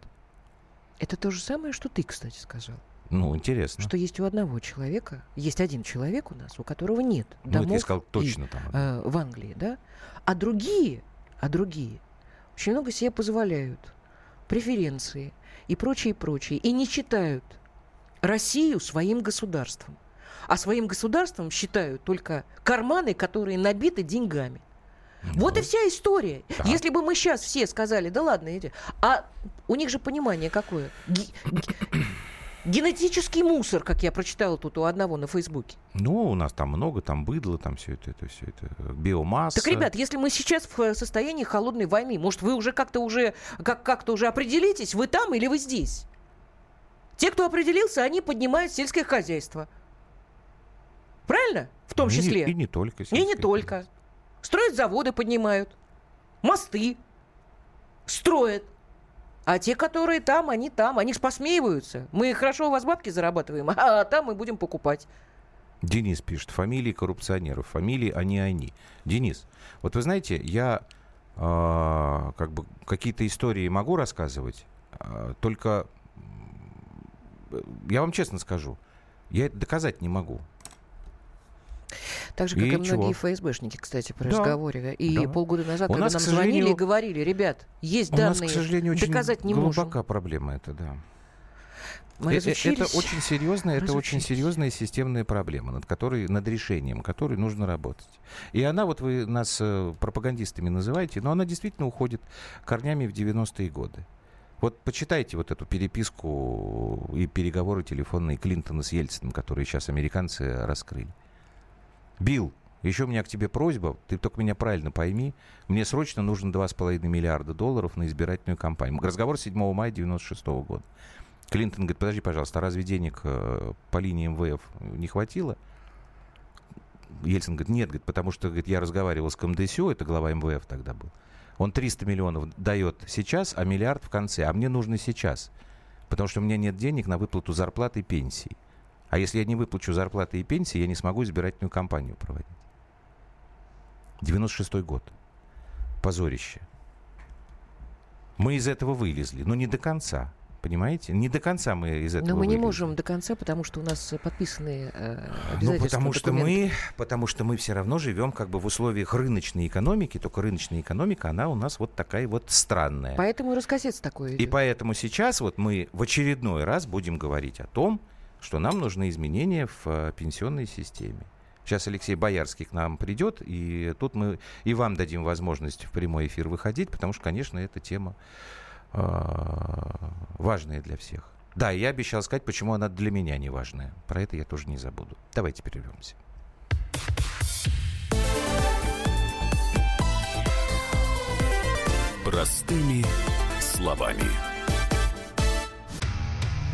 S3: Это то же самое, что ты, кстати, сказал.
S2: Ну, интересно.
S3: Что есть у одного человека, есть один человек у нас, у которого нет
S2: ну, это
S3: домов
S2: я сказал
S3: и,
S2: точно там.
S3: э, в Англии, да? А другие, а другие очень много себе позволяют, преференции и прочее, прочее, и не считают Россию своим государством. А своим государством считают только карманы, которые набиты деньгами. Вот и
S2: Ну,
S3: вся история.
S2: Так.
S3: Если бы мы сейчас все сказали, да ладно, иди. А у них же понимание какое? Ге- ге- Генетический мусор, как я прочитала тут у одного на Фейсбуке.
S2: Ну, у нас там много, там быдло, там все это, это все это, э, биомасса.
S3: Так, ребят, если мы сейчас в э, состоянии холодной войны, может, вы уже как-то уже как как-то уже определитесь, вы там или вы здесь? Те, кто определился, они поднимают сельское хозяйство. Правильно? В том
S2: И не-
S3: числе.
S2: И не только.
S3: И не только. Строят заводы, поднимают. Мосты строят. А те, которые там, они там. Они ж посмеиваются. Мы хорошо у вас бабки зарабатываем, а там мы будем покупать.
S2: Денис пишет, фамилии коррупционеров, фамилии они они. Денис, вот вы знаете, я а, как бы какие-то истории могу рассказывать, а, только я вам честно скажу, я это доказать не могу.
S3: Так же, как и,
S2: И
S3: многие
S2: чего?
S3: ФСБшники, кстати, при
S2: Да,
S3: разговоре. И
S2: да.
S3: полгода назад,
S2: У
S3: когда
S2: нас,
S3: нам звонили и говорили, ребят, есть
S2: У
S3: данные,
S2: нас, к сожалению, очень
S3: доказать не
S2: глубока
S3: можем.
S2: проблема это, да.
S3: Мы
S2: Э, э,
S3: разучились.
S2: Это очень серьезная, это очень серьезная системная проблема, над которой, над решением которой нужно работать. И она, вот вы нас э, пропагандистами называете, но она действительно уходит корнями в 90-е годы. Вот почитайте вот эту переписку и переговоры телефонные Клинтона с Ельциным, которые сейчас американцы раскрыли. Билл, еще у меня к тебе просьба, ты только меня правильно пойми, мне срочно нужно 2,5 миллиарда долларов на избирательную кампанию. Разговор 7 мая 96 года. Клинтон говорит, подожди, пожалуйста, а разве денег э, по линии МВФ не хватило? Ельцин говорит, нет, говорит, потому что говорит, я разговаривал с КМДСЮ, это глава МВФ тогда был. Он 300 миллионов дает сейчас, а миллиард в конце. А мне нужно сейчас. Потому что у меня нет денег на выплату зарплаты и пенсии. А если я не выплачу зарплаты и пенсии, я не смогу избирательную кампанию проводить. 96 год. Позорище. Мы из этого вылезли, но не до конца. Понимаете? Не до конца мы из этого
S3: Но мы
S2: вылезли.
S3: не можем до конца, потому что у нас подписаны э,
S2: Ну, потому что мы, потому что мы все равно живем как бы в условиях рыночной экономики, только рыночная экономика, она у нас вот такая вот странная.
S3: Поэтому и раскосец такой.
S2: И поэтому сейчас вот мы в очередной раз будем говорить о том, что нам нужны изменения в э, пенсионной системе. Сейчас Алексей Боярский к нам придет, и тут мы и вам дадим возможность в прямой эфир выходить, потому что, конечно, эта тема э, важная для всех. Да, я обещал сказать, почему она для меня не важная. Про это я тоже не забуду. Давайте прервемся.
S7: Простыми словами.